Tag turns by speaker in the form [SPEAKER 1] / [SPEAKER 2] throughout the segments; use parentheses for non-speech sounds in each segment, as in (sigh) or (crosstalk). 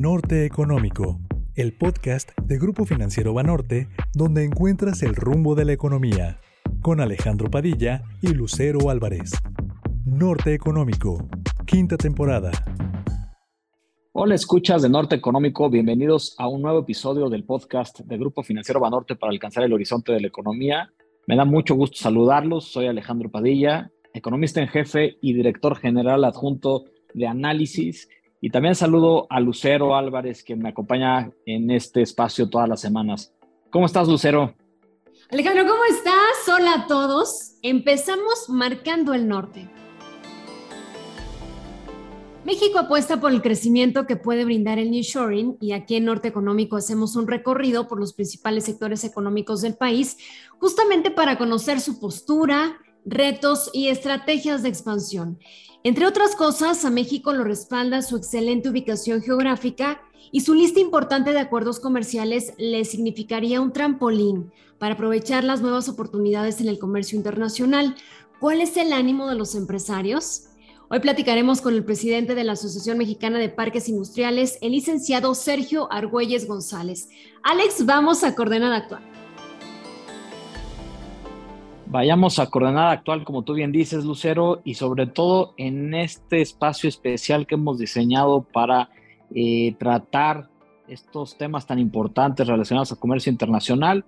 [SPEAKER 1] Norte Económico, el podcast de Grupo Financiero Banorte, donde encuentras el rumbo de la economía, con Alejandro Padilla y Lucero Álvarez. Norte Económico, quinta temporada.
[SPEAKER 2] Hola, escuchas de Norte Económico, bienvenidos a un nuevo episodio del podcast de Grupo Financiero Banorte para alcanzar el horizonte de la economía. Me da mucho gusto saludarlos, soy Alejandro Padilla, economista en jefe y director general adjunto de análisis y también saludo a Lucero Álvarez, que me acompaña en este espacio todas las semanas. ¿Cómo estás, Lucero?
[SPEAKER 3] Alejandro, ¿cómo estás? Hola a todos. Empezamos marcando el norte. México apuesta por el crecimiento que puede brindar el nearshoring y aquí en Norte Económico hacemos un recorrido por los principales sectores económicos del país, justamente para conocer su postura, retos y estrategias de expansión. Entre otras cosas, a México lo respalda su excelente ubicación geográfica y su lista importante de acuerdos comerciales le significaría un trampolín para aprovechar las nuevas oportunidades en el comercio internacional. ¿Cuál es el ánimo de los empresarios? Hoy platicaremos con el presidente de la Asociación Mexicana de Parques Industriales, el licenciado Sergio Argüelles González. Alex, vamos a coordenada actual.
[SPEAKER 2] Vayamos a coordenada actual, como tú bien dices, Lucero, y sobre todo en este espacio especial que hemos diseñado para eh, tratar estos temas tan importantes relacionados al comercio internacional,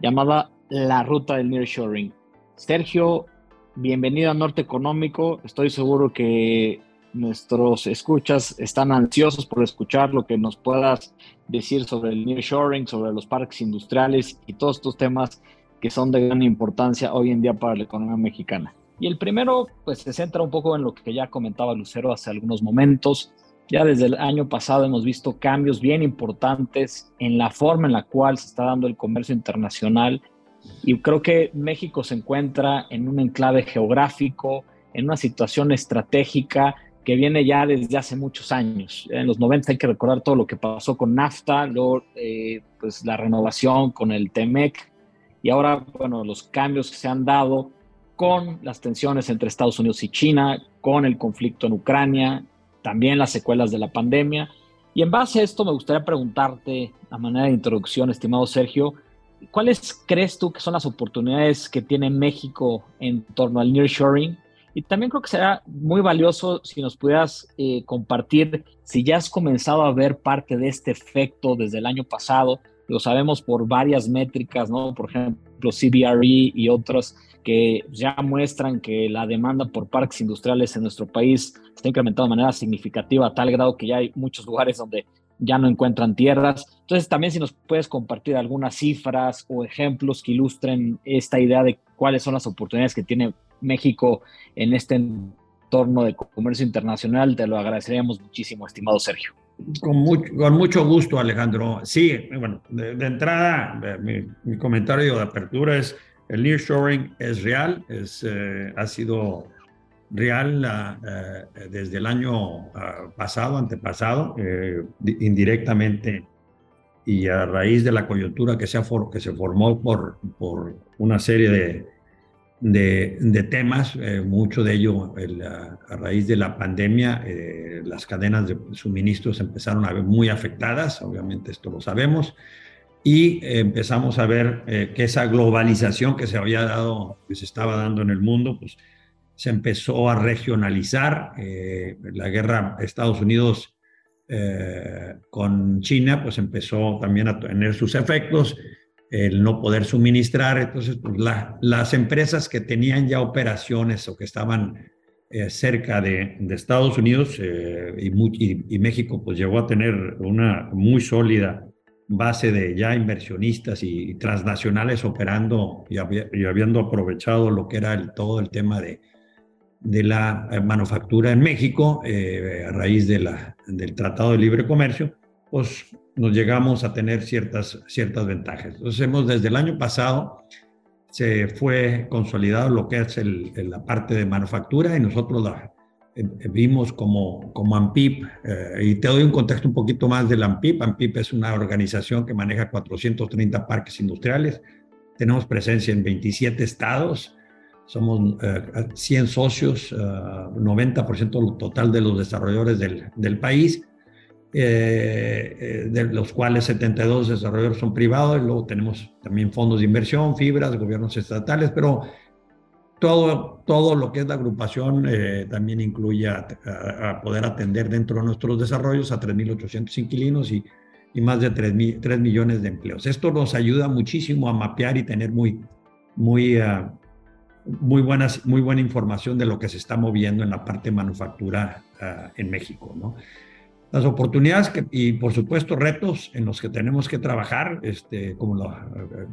[SPEAKER 2] llamada la ruta del nearshoring. Sergio, bienvenido a Norte Económico. Estoy seguro que nuestros escuchas están ansiosos por escuchar lo que nos puedas decir sobre el nearshoring, sobre los parques industriales y todos estos temas que son de gran importancia hoy en día para la economía mexicana. Y el primero, pues se centra un poco en lo que ya comentaba Lucero hace algunos momentos. Ya desde el año pasado hemos visto cambios bien importantes en la forma en la cual se está dando el comercio internacional y creo que México se encuentra en un enclave geográfico, en una situación estratégica que viene ya desde hace muchos años. En los 90 hay que recordar todo lo que pasó con NAFTA, luego eh, pues la renovación con el TEMEC, y ahora, bueno, los cambios que se han dado con las tensiones entre Estados Unidos y China, con el conflicto en Ucrania, también las secuelas de la pandemia. Y en base a esto me gustaría preguntarte, a manera de introducción, estimado Sergio, ¿cuáles crees tú que son las oportunidades que tiene México en torno al nearshoring? Y también creo que será muy valioso si nos pudieras eh, compartir si ya has comenzado a ver parte de este efecto desde el año pasado, lo sabemos por varias métricas, ¿no? Por ejemplo, CBRE y otras que ya muestran que la demanda por parques industriales en nuestro país está incrementando de manera significativa a tal grado que ya hay muchos lugares donde ya no encuentran tierras. Entonces, también si nos puedes compartir algunas cifras o ejemplos que ilustren esta idea de cuáles son las oportunidades que tiene México en este entorno de comercio internacional, te lo agradeceríamos muchísimo, estimado Sergio.
[SPEAKER 4] Con mucho, con mucho gusto, Alejandro. Sí, bueno, de, entrada, mi, comentario de apertura es, el nearshoring es real, es, eh, ha sido real uh, desde el año uh, pasado, antepasado, eh, indirectamente y a raíz de la coyuntura que se, que se formó por, por una serie de, de, temas, eh, mucho de ello a raíz de la pandemia, eh, las cadenas de suministros empezaron a ver muy afectadas, obviamente esto lo sabemos, y empezamos a ver eh, que esa globalización que se había dado, que se estaba dando en el mundo, pues se empezó a regionalizar. la guerra Estados Unidos con China, pues empezó también a tener sus efectos el no poder suministrar. Entonces, pues, las empresas que tenían ya operaciones o que estaban eh, cerca de, Estados Unidos eh, y, México, pues llegó a tener una muy sólida base de ya inversionistas y, transnacionales operando y, habiendo aprovechado lo que era todo el tema de, de la eh, manufactura en México a raíz de la, del Tratado de Libre Comercio, pues nos llegamos a tener ciertas, ciertas ventajas. Entonces, hemos desde el año pasado se fue consolidado lo que es el, la parte de manufactura y nosotros la eh, vimos como, como AMPIP. Eh, y te doy un contexto un poquito más del AMPIP. AMPIP es una organización que maneja 430 parques industriales. Tenemos presencia en 27 estados. Somos 100 eh, socios, 90% total de los desarrolladores del, del país eh, de los cuales 72 desarrolladores son privados, y luego tenemos también fondos de inversión, fibras, gobiernos estatales, pero todo, todo lo que es la agrupación eh, también incluye a, poder atender dentro de nuestros desarrollos a 3.800 inquilinos y, y, más de 3, 3, millones de empleos. Esto nos ayuda muchísimo a mapear y tener muy, muy, uh, muy, buenas, muy buena información de lo que se está moviendo en la parte manufactura uh, en México. ¿no? Las oportunidades que, y por supuesto retos en los que tenemos que trabajar, este, como lo,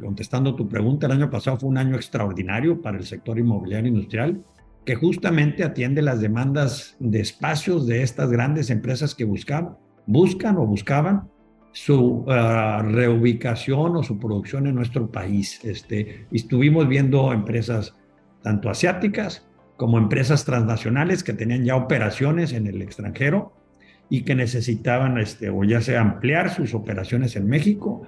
[SPEAKER 4] contestando tu pregunta, el año pasado fue un año extraordinario para el sector inmobiliario industrial, que justamente atiende las demandas de espacios de estas grandes empresas que buscaban, buscan o buscaban su uh, reubicación o su producción en nuestro país. Este, estuvimos viendo empresas tanto asiáticas como empresas transnacionales que tenían ya operaciones en el extranjero y que necesitaban, este, o ya sea ampliar sus operaciones en México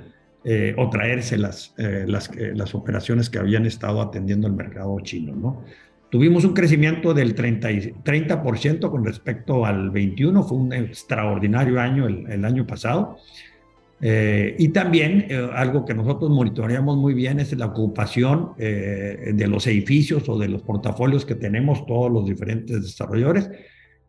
[SPEAKER 4] eh, o traerse las, eh, las, eh, las, operaciones que habían estado atendiendo el mercado chino. ¿no? Tuvimos un crecimiento del 30, 30% con respecto al 21, fue un extraordinario año el, el año pasado. y también algo que nosotros monitoreamos muy bien es la ocupación de los edificios o de los portafolios que tenemos todos los diferentes desarrolladores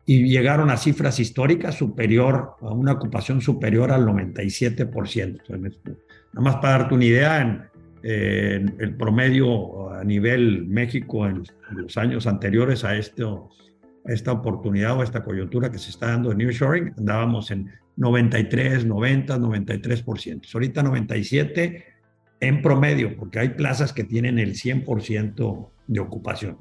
[SPEAKER 4] y llegaron a cifras históricas superior, a una ocupación superior al 97%. Nada más para darte una idea, en, el promedio a nivel México en, los años anteriores a, este, esta oportunidad o esta coyuntura que se está dando de New Shoring, andábamos en 93, 90, 93%. Ahorita 97 en promedio, porque hay plazas que tienen el 100% de ocupación.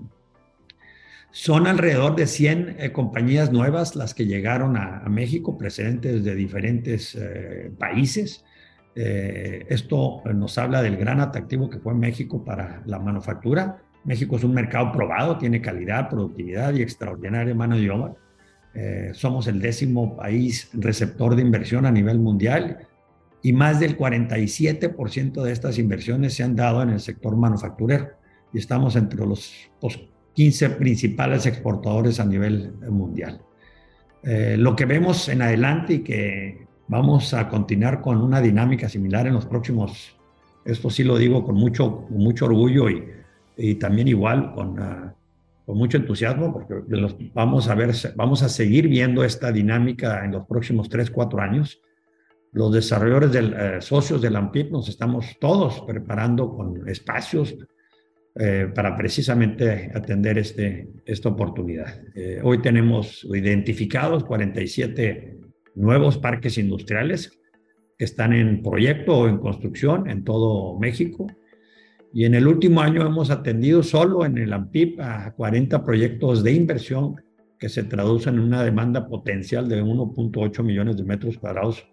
[SPEAKER 4] Son alrededor de 100 eh, compañías nuevas las que llegaron a, México, precedentes de diferentes eh, países. Eh, esto nos habla del gran atractivo que fue México para la manufactura. México es un mercado probado, tiene calidad, productividad y extraordinaria mano de obra. somos el décimo país receptor de inversión a nivel mundial y más del 47% de estas inversiones se han dado en el sector manufacturero y estamos entre los 15 principales exportadores a nivel mundial. Eh, lo que vemos en adelante y que vamos a continuar con una dinámica similar en los próximos, esto sí lo digo con mucho, mucho orgullo y, y también igual con, uh, con mucho entusiasmo, porque los, vamos, a ver, vamos a seguir viendo esta dinámica en los próximos 3, 4 años. Los desarrolladores, del, uh, socios de la AMPIP, nos estamos todos preparando con espacios, eh, para precisamente atender este, esta oportunidad. Eh, hoy tenemos identificados 47 nuevos parques industriales que están en proyecto o en construcción en todo México. Y en el último año hemos atendido solo en el AMPIP a 40 proyectos de inversión que se traducen en una demanda potencial de 1.8 millones de metros cuadrados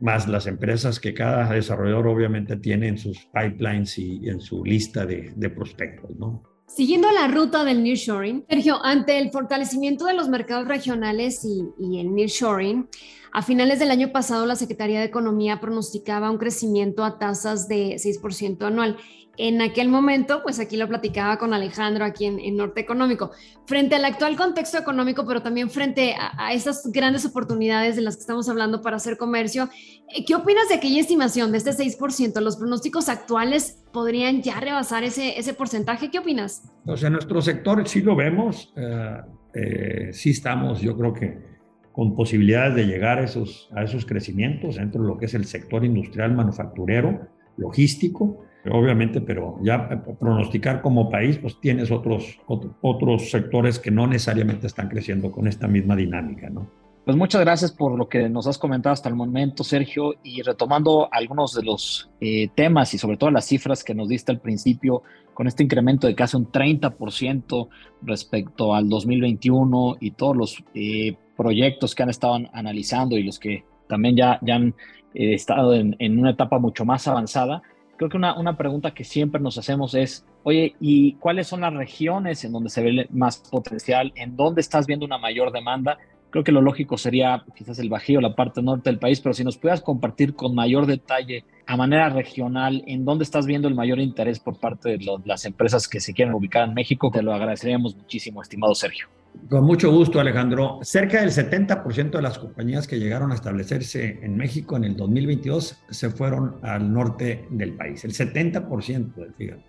[SPEAKER 4] más las empresas que cada desarrollador obviamente tiene en sus pipelines y, en su lista de, prospectos, ¿no?
[SPEAKER 3] Siguiendo la ruta del nearshoring, Sergio, ante el fortalecimiento de los mercados regionales y, y el nearshoring, a finales del año pasado la Secretaría de Economía pronosticaba un crecimiento a tasas de 6% anual en aquel momento, pues aquí lo platicaba con Alejandro, aquí en, Norte Económico, frente al actual contexto económico, pero también frente a, estas grandes oportunidades de las que estamos hablando para hacer comercio, eh, ¿qué opinas de aquella estimación de este 6%? ¿Los pronósticos actuales podrían ya rebasar ese, ese porcentaje? ¿Qué opinas?
[SPEAKER 4] O sea, nuestro sector sí lo vemos, eh, eh, sí estamos, yo creo que con posibilidades de llegar a a esos crecimientos dentro de lo que es el sector industrial, manufacturero, logístico obviamente, pero ya pronosticar como país, pues tienes otros, otros sectores que no necesariamente están creciendo con esta misma dinámica, ¿no?
[SPEAKER 2] Pues muchas gracias por lo que nos has comentado hasta el momento, Sergio, y retomando algunos de los eh, temas y sobre todo las cifras que nos diste al principio, con este incremento de casi un 30% respecto al 2021 y todos los eh, proyectos que han estado analizando y los que también ya, ya han eh, estado en una etapa mucho más avanzada, creo que una, una pregunta que siempre nos hacemos es, oye, ¿y cuáles son las regiones en donde se ve más potencial? ¿En dónde estás viendo una mayor demanda? Creo que lo lógico sería quizás el Bajío, la parte norte del país, pero si nos pudieras compartir con mayor detalle a manera regional en dónde estás viendo el mayor interés por parte de las empresas que se quieren ubicar en México, te lo agradeceríamos muchísimo, estimado Sergio.
[SPEAKER 4] Con mucho gusto, Alejandro. Cerca del 70% de las compañías que llegaron a establecerse en México en el 2022 se fueron al norte del país. El 70%, fíjate.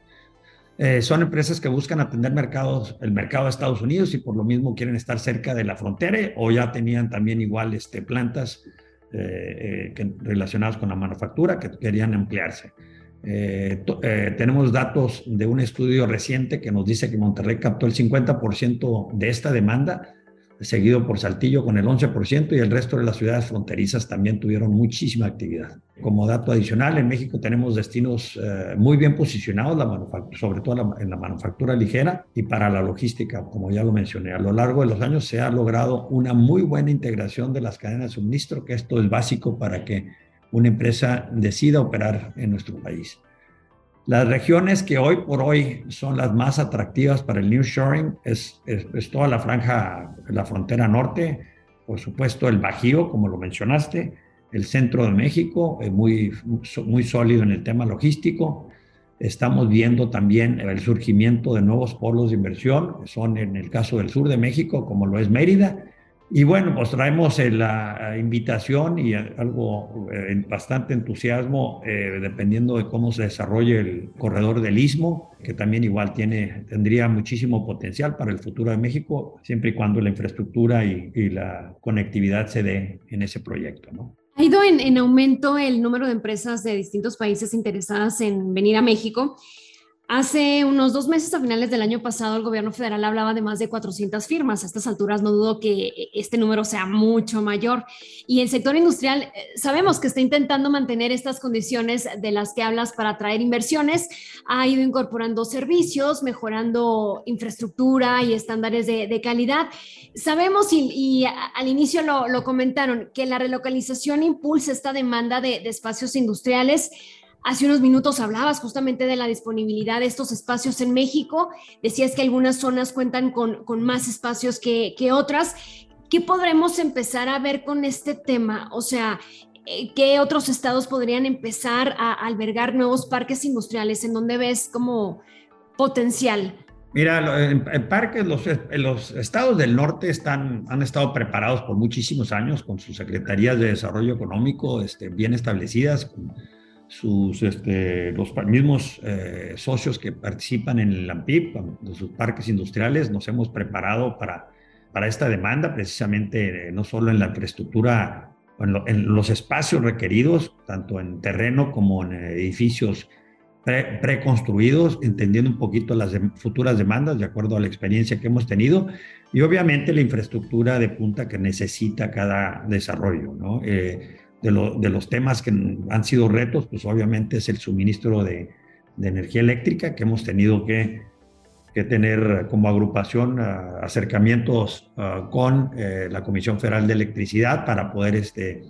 [SPEAKER 4] Eh, son empresas que buscan atender mercados, el mercado de Estados Unidos y por lo mismo quieren estar cerca de la frontera o ya tenían también igual este, plantas eh, eh, relacionadas con la manufactura que querían emplearse. Eh, eh, tenemos datos de un estudio reciente que nos dice que Monterrey captó el 50% de esta demanda, seguido por Saltillo con el 11% y el resto de las ciudades fronterizas también tuvieron muchísima actividad. Como dato adicional, en México tenemos destinos eh, muy bien posicionados, la sobre todo en la manufactura ligera y para la logística, como ya lo mencioné. A lo largo de los años se ha logrado una muy buena integración de las cadenas de suministro, que esto es básico para que una empresa decida operar en nuestro país. Las regiones que hoy por hoy son las más atractivas para el nearshoring es, es, toda la franja, la frontera norte, por supuesto el Bajío, como lo mencionaste, el centro de México, es muy, muy sólido en el tema logístico. Estamos viendo también el surgimiento de nuevos polos de inversión, que son en el caso del sur de México, como lo es Mérida, y bueno, pues traemos eh, la invitación y algo, eh, bastante entusiasmo, eh, dependiendo de cómo se desarrolle el corredor del Istmo, que también igual tiene, tendría muchísimo potencial para el futuro de México, siempre y cuando la infraestructura y, la conectividad se dé en ese proyecto, ¿no?
[SPEAKER 3] Ha ido en aumento el número de empresas de distintos países interesadas en venir a México. Hace unos dos meses, a finales del año pasado, el gobierno federal hablaba de más de 400 firmas. A estas alturas no dudo que este número sea mucho mayor. Y el sector industrial eh, sabemos que está intentando mantener estas condiciones de las que hablas para atraer inversiones. Ha ido incorporando servicios, mejorando infraestructura y estándares de, calidad. Sabemos, y, al inicio lo, comentaron, que la relocalización impulsa esta demanda de, de espacios industriales Hace unos minutos hablabas justamente de la disponibilidad de estos espacios en México. Decías que algunas zonas cuentan con, más espacios que, otras. ¿Qué podremos empezar a ver con este tema? O sea, eh, ¿qué otros estados podrían empezar a albergar nuevos parques industriales en donde ves como potencial?
[SPEAKER 4] Mira, en, parques, los, los, estados del norte están, han estado preparados por muchísimos años con sus secretarías de desarrollo económico este, bien establecidas, con sus, este, los mismos eh, socios que participan en el AMPIP, de sus parques industriales, nos hemos preparado para, para esta demanda, precisamente eh, no solo en la infraestructura, en, en, los espacios requeridos, tanto en terreno como en edificios preconstruidos, entendiendo un poquito las futuras demandas de acuerdo a la experiencia que hemos tenido y obviamente la infraestructura de punta que necesita cada desarrollo. ¿no? Eh, de, los temas que han sido retos, pues obviamente es el suministro de, energía eléctrica, que hemos tenido que, tener como agrupación ah, acercamientos ah, con eh, la Comisión Federal de Electricidad para poder este,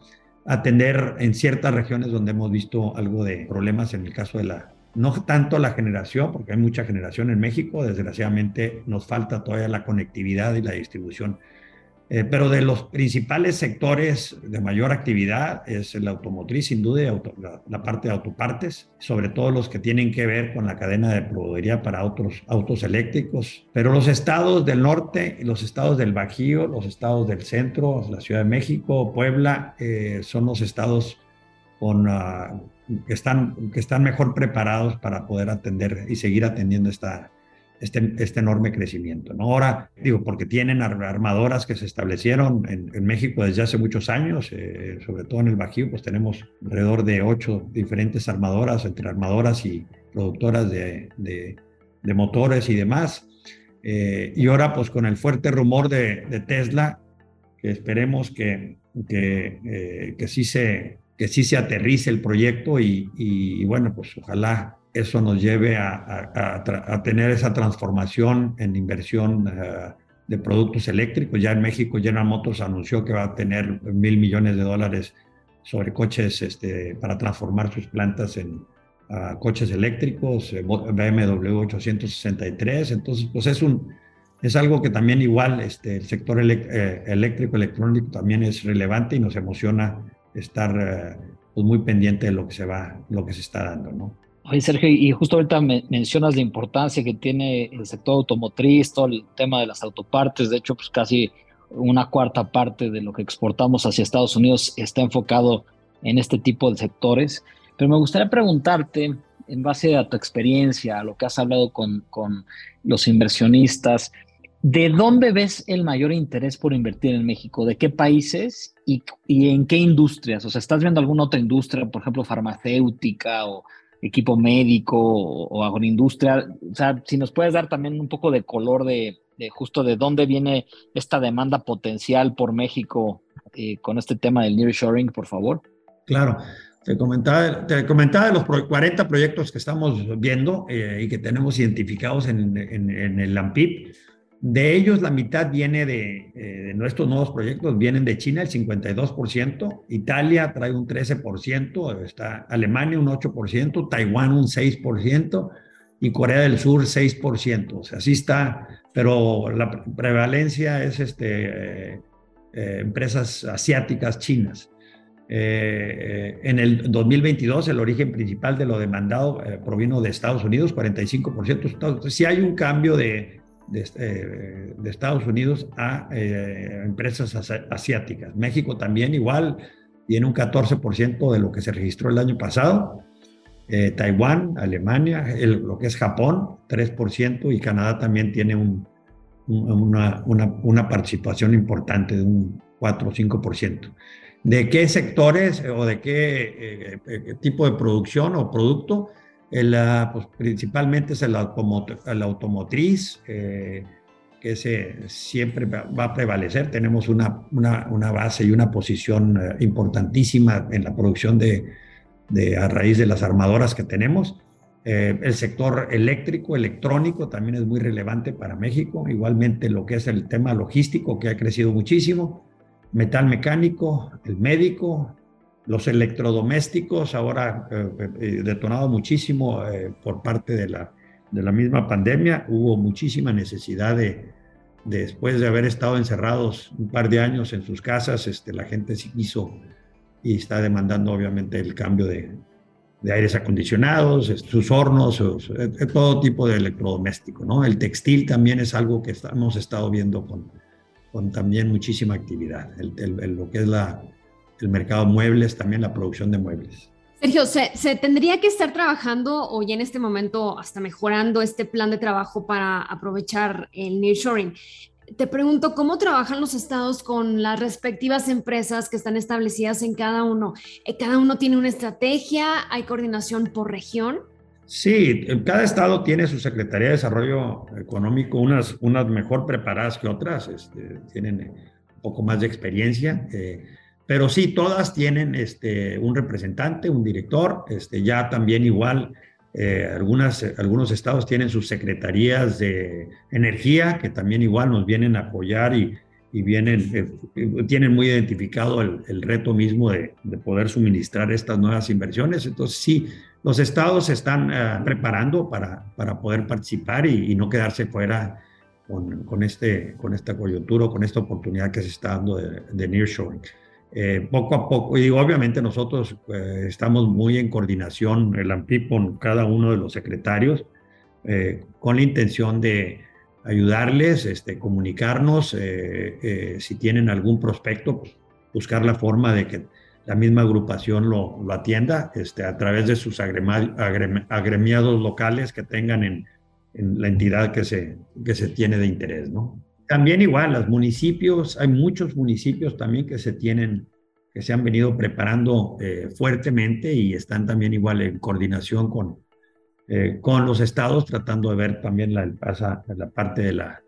[SPEAKER 4] atender en ciertas regiones donde hemos visto algo de problemas en el caso de la, no tanto la generación, porque hay mucha generación en México, desgraciadamente nos falta todavía la conectividad y la distribución eh, pero de los principales sectores de mayor actividad es el automotriz, sin duda, la, parte de autopartes, sobre todo los que tienen que ver con la cadena de proveeduría para otros autos eléctricos. Pero los estados del norte, los estados del Bajío, los estados del centro, la Ciudad de México, Puebla, eh, son los estados con, ah, que, están, que están mejor preparados para poder atender y seguir atendiendo esta, este, este, enorme crecimiento. ¿no? Ahora, digo, porque tienen armadoras que se establecieron en, México desde hace muchos años, eh, sobre todo en el Bajío, pues tenemos alrededor de ocho diferentes armadoras, entre armadoras y productoras de, de, motores y demás. Eh, y ahora, pues con el fuerte rumor de, Tesla, que esperemos que, que, eh, que, sí se, que sí se aterrice el proyecto y, y bueno, pues ojalá eso nos lleve a, tener esa transformación en inversión eh, de productos eléctricos. Ya en México General Motors anunció que va a tener mil millones de dólares sobre coches este, para transformar sus plantas en coches eléctricos, eh, BMW 863. Entonces, pues es, un, es algo que también igual este, el sector eh, eléctrico, electrónico también es relevante y nos emociona estar pues muy pendiente de lo que se va, lo que se está dando, ¿no?
[SPEAKER 2] Oye, Sergio, y justo ahorita mencionas la importancia que tiene el sector automotriz, todo el tema de las autopartes. De hecho, pues casi una cuarta parte de lo que exportamos hacia Estados Unidos está enfocado en este tipo de sectores. Pero me gustaría preguntarte, en base a tu experiencia, a lo que has hablado con, con los inversionistas, ¿de dónde ves el mayor interés por invertir en México? ¿De qué países y, y, en qué industrias? O sea, ¿estás viendo alguna otra industria, por ejemplo, farmacéutica o equipo médico o, agroindustria? O sea, si nos puedes dar también un poco de color de, de justo de dónde viene esta demanda potencial por México eh, con este tema del nearshoring, por favor.
[SPEAKER 4] Claro. Te comentaba, te comentaba de los 40 proyectos que estamos viendo eh, y que tenemos identificados en, en, el LAMPIP. De ellos, la mitad viene de, eh, de, nuestros nuevos proyectos, vienen de China, el 52%, Italia trae un 13%, está Alemania un 8%, Taiwán un 6% y Corea del Sur 6%. O sea, así está, pero la prevalencia es este, eh, empresas asiáticas, chinas. Eh, en el 2022 el origen principal de lo demandado eh, provino de Estados Unidos, 45%. Si hay un cambio de, de, de Estados Unidos a eh, empresas asiáticas. México también igual tiene un 14% de lo que se registró el año pasado. Taiwán, Alemania, lo que es Japón, 3% y Canadá también tiene un, una, una, participación importante de un 4 o 5% de qué sectores o de qué eh, eh, tipo de producción o producto. El, pues, principalmente es el, automotriz, eh, que se, siempre va a prevalecer. Tenemos una, una, una base y una posición importantísima en la producción de, de, a raíz de las armadoras que tenemos. el sector eléctrico, electrónico también es muy relevante para México. Igualmente lo que es el tema logístico, que ha crecido muchísimo metal mecánico, el médico, los electrodomésticos, ahora eh, eh, detonado muchísimo eh, por parte de la, de la misma pandemia, hubo muchísima necesidad de, después de haber estado encerrados un par de años en sus casas, este, la gente se hizo y está demandando obviamente el cambio de, de aires acondicionados, sus hornos, todo tipo de electrodoméstico, ¿no? El textil también es algo que hemos estado viendo con, con también muchísima actividad, el, lo que es la, el mercado de muebles, también la producción de muebles.
[SPEAKER 3] Sergio, ¿se, ¿se, tendría que estar trabajando o ya en este momento hasta mejorando este plan de trabajo para aprovechar el nearshoring? Te pregunto, ¿cómo trabajan los estados con las respectivas empresas que están establecidas en cada uno? Eh, ¿Cada uno tiene una estrategia? ¿Hay coordinación por región?
[SPEAKER 4] Sí, cada estado tiene su Secretaría de Desarrollo Económico, unas, unas mejor preparadas que otras, este, tienen un poco más de experiencia, eh, pero sí, todas tienen este, un representante, un director, este, ya también igual, eh, algunas, algunos estados tienen sus secretarías de energía, que también igual nos vienen a apoyar y, y vienen, eh, tienen muy identificado el, el reto mismo de, de, poder suministrar estas nuevas inversiones. Entonces, sí, los estados se están eh, preparando para, para poder participar y, no quedarse fuera con, con, este, con esta coyuntura, con esta oportunidad que se está dando de, de nearshoring. Eh, poco a poco, y obviamente nosotros eh, estamos muy en coordinación, el AMPI, con cada uno de los secretarios, con la intención de ayudarles, este, comunicarnos, si tienen algún prospecto, buscar la forma de que la misma agrupación lo, lo atienda este, a través de sus agremiados locales que tengan en, en, la entidad que se, que se tiene de interés. ¿no? También igual, los municipios, hay muchos municipios también que se tienen, que se han venido preparando eh, fuertemente y están también igual en coordinación con, eh, con los estados, tratando de ver también la, la parte de la,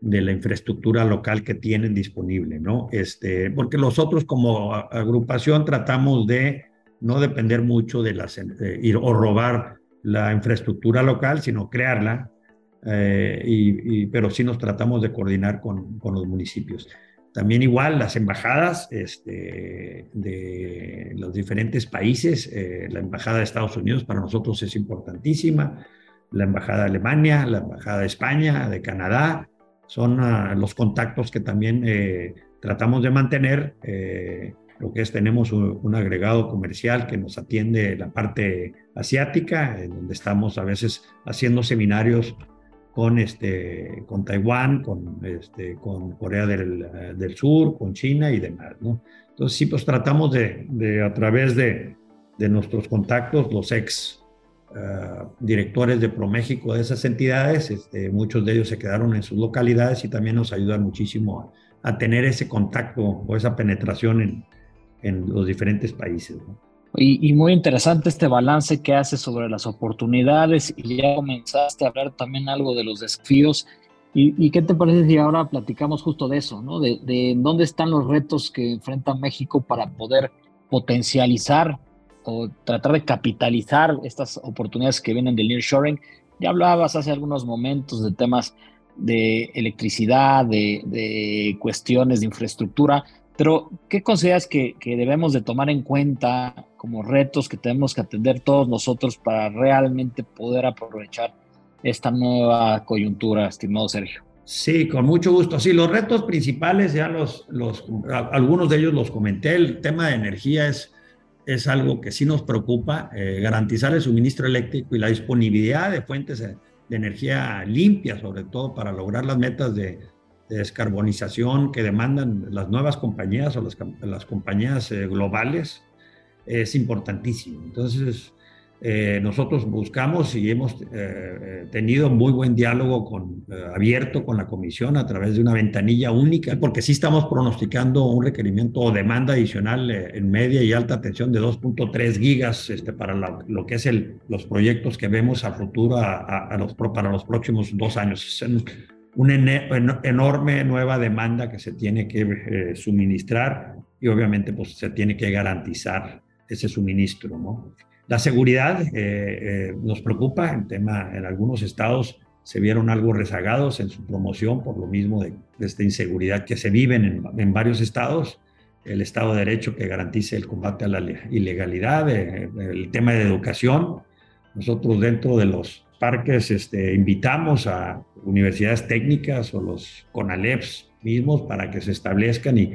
[SPEAKER 4] de la infraestructura local que tienen disponible, ¿no? Este, porque nosotros como agrupación tratamos de no depender mucho de las, ir o robar la infraestructura local, sino crearla, eh, y, pero sí nos tratamos de coordinar con, con, los municipios. También igual las embajadas este, de los diferentes países, eh, la embajada de Estados Unidos para nosotros es importantísima, la embajada de Alemania, la embajada de España, de Canadá, son ah, los contactos que también eh, tratamos de mantener eh, lo que es, tenemos un, agregado comercial que nos atiende la parte asiática, en donde estamos a veces haciendo seminarios con, este, con Taiwán, con, este, con Corea del, del Sur, con China y demás, ¿no? Entonces, sí, pues tratamos de, de a través de, de, nuestros contactos, los ex uh, directores de ProMéxico de esas entidades, este, muchos de ellos se quedaron en sus localidades y también nos ayudan muchísimo a, a tener ese contacto o esa penetración en, en los diferentes países.
[SPEAKER 2] Y, muy interesante este balance que hace sobre las oportunidades y ya comenzaste a hablar también algo de los desafíos. ¿Y, qué te parece si ahora platicamos justo de eso, ¿no? De, de, dónde están los retos que enfrenta México para poder potencializar o tratar de capitalizar estas oportunidades que vienen del nearshoring. Ya hablabas hace algunos momentos de temas de electricidad, de, de cuestiones de infraestructura, pero, ¿qué consideras que, debemos de tomar en cuenta como retos que tenemos que atender todos nosotros para realmente poder aprovechar esta nueva coyuntura, estimado Sergio?
[SPEAKER 4] Sí, con mucho gusto. Sí, los retos principales, ya los, algunos de ellos los comenté. El tema de energía es, es algo que sí nos preocupa, eh, garantizar el suministro eléctrico y la disponibilidad de fuentes de energía limpia, sobre todo para lograr las metas de de descarbonización que demandan las nuevas compañías o las, las compañías eh, globales es importantísimo. Entonces, eh, nosotros buscamos y hemos eh, tenido muy buen diálogo con, abierto con la comisión a través de una ventanilla única, porque sí estamos pronosticando un requerimiento o demanda adicional en media y alta tensión de 2.3 gigas este, para lo que es el, los proyectos que vemos a futuro a, los, para los próximos dos años una enorme nueva demanda que se tiene que eh, suministrar y obviamente pues se tiene que garantizar ese suministro, ¿no? La seguridad eh, eh, nos preocupa, en tema, en algunos estados se vieron algo rezagados en su promoción por lo mismo de, esta inseguridad que se vive en, en, varios estados, el Estado de Derecho que garantice el combate a la ilegalidad, el tema de educación. Nosotros dentro de los parques este, invitamos a universidades técnicas o los CONALEPS mismos para que se establezcan y,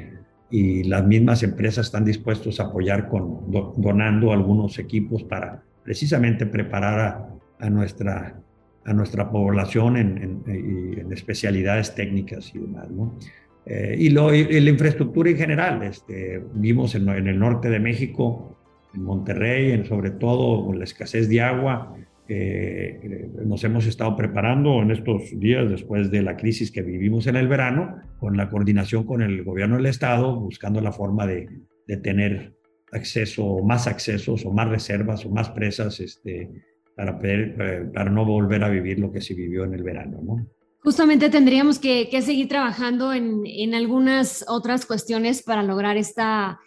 [SPEAKER 4] y las mismas empresas están dispuestos a apoyar con donando algunos equipos para precisamente preparar a, nuestra, a nuestra población en, en, especialidades técnicas y demás. ¿no? Eh, y, lo, y, la infraestructura en general. Este, vimos en, en el norte de México, en Monterrey, en, sobre todo la escasez de agua, eh, nos hemos estado preparando en estos días después de la crisis que vivimos en el verano, con la coordinación con el gobierno del estado, buscando la forma de, de tener acceso, más accesos o más reservas o más presas este, para, poder, eh, para no volver a vivir lo que se vivió en el verano. ¿no?
[SPEAKER 3] Justamente tendríamos que, que seguir trabajando en, en, algunas otras cuestiones para lograr esta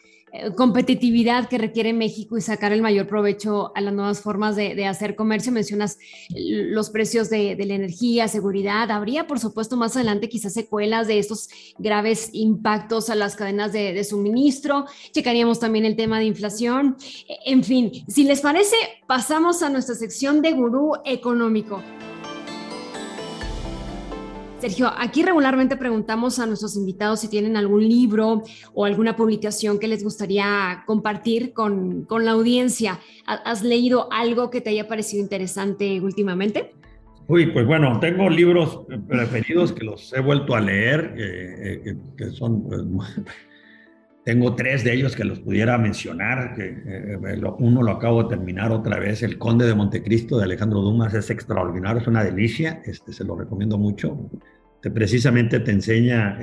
[SPEAKER 3] competitividad que requiere México y sacar el mayor provecho a las nuevas formas de, hacer comercio. Mencionas los precios de, la energía, seguridad. Habría, por supuesto, más adelante quizás secuelas de estos graves impactos a las cadenas de, de suministro. Checaríamos también el tema de inflación. En fin, si les parece, pasamos a nuestra sección de gurú económico. Sergio, aquí regularmente preguntamos a nuestros invitados si tienen algún libro o alguna publicación que les gustaría compartir con, con la audiencia. ¿Has leído algo que te haya parecido interesante últimamente?
[SPEAKER 4] Uy, pues bueno, tengo libros preferidos que los he vuelto a leer, eh, eh, que son, pues, (laughs) tengo tres de ellos que los pudiera mencionar, que eh, uno lo acabo de terminar otra vez, El Conde de Montecristo de Alejandro Dumas, es extraordinario, es una delicia, este, se lo recomiendo mucho precisamente te enseña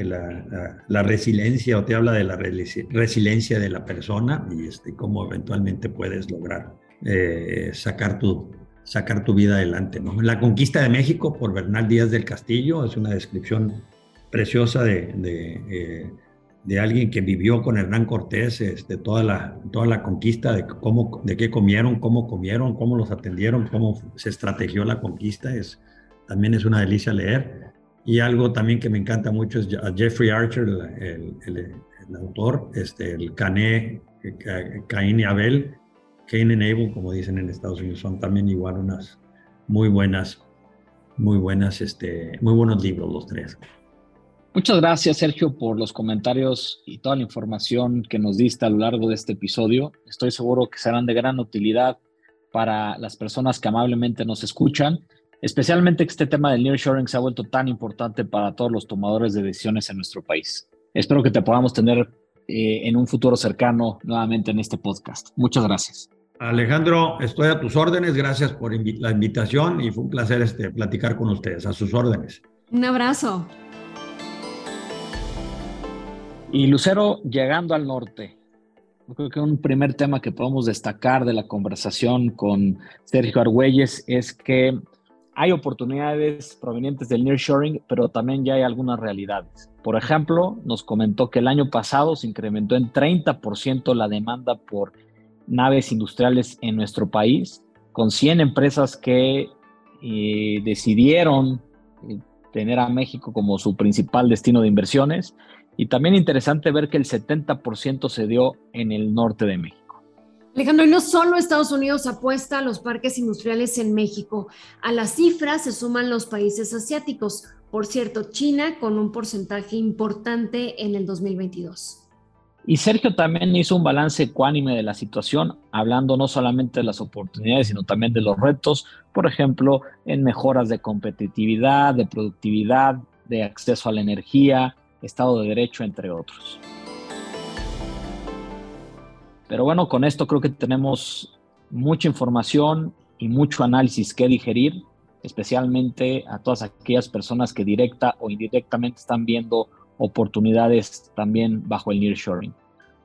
[SPEAKER 4] la, resiliencia o te habla de la resiliencia de la persona y este, cómo eventualmente puedes lograr eh, sacar, tu, sacar tu vida adelante. ¿no? La conquista de México por Bernal Díaz del Castillo es una descripción preciosa de, de, eh, alguien que vivió con Hernán Cortés este, toda, la, toda la conquista, de, cómo, de qué comieron, cómo comieron, cómo los atendieron, cómo se estrategió la conquista. Es, también es una delicia leer. Y algo también que me encanta mucho es a Jeffrey Archer, el, el, autor, este, el Cané, Caín y Abel, Cain and Abel, como dicen en Estados Unidos, son también igual unas muy buenas, muy buenas, este, muy buenos libros los tres.
[SPEAKER 2] Muchas gracias, Sergio, por los comentarios y toda la información que nos diste a lo largo de este episodio. Estoy seguro que serán de gran utilidad para las personas que amablemente nos escuchan, especialmente que este tema del nearshoring se ha vuelto tan importante para todos los tomadores de decisiones en nuestro país. Espero que te podamos tener eh, en un futuro cercano nuevamente en este podcast. Muchas gracias.
[SPEAKER 4] Alejandro, estoy a tus órdenes. Gracias por la invitación y fue un placer este, platicar con ustedes. A sus órdenes.
[SPEAKER 3] Un abrazo.
[SPEAKER 2] Y Lucero, llegando al norte, creo que un primer tema que podemos destacar de la conversación con Sergio Argüelles es que hay oportunidades provenientes del nearshoring, pero también ya hay algunas realidades. Por ejemplo, nos comentó que el año pasado se incrementó en 30% la demanda por naves industriales en nuestro país, con 100 empresas que eh, decidieron eh, tener a México como su principal destino de inversiones. Y también interesante ver que el 70% se dio en el norte de México.
[SPEAKER 3] Alejandro, y no solo Estados Unidos apuesta a los parques industriales en México, a las cifras se suman los países asiáticos. Por cierto, China con un porcentaje importante en el 2022.
[SPEAKER 2] Y Sergio también hizo un balance ecuánime de la situación, hablando no solamente de las oportunidades, sino también de los retos, por ejemplo, en mejoras de competitividad, de productividad, de acceso a la energía, Estado de Derecho, entre otros. Pero bueno, con esto creo que tenemos mucha información y mucho análisis que digerir, especialmente a todas aquellas personas que directa o indirectamente están viendo oportunidades también bajo el nearshoring.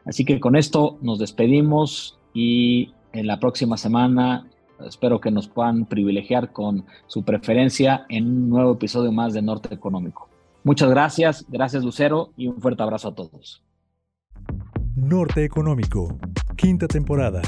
[SPEAKER 2] Así que con esto nos despedimos y en la próxima semana espero que nos puedan privilegiar con su preferencia en un nuevo episodio más de Norte Económico. Muchas gracias, gracias Lucero y un fuerte abrazo a todos.
[SPEAKER 1] Norte Económico, quinta temporada.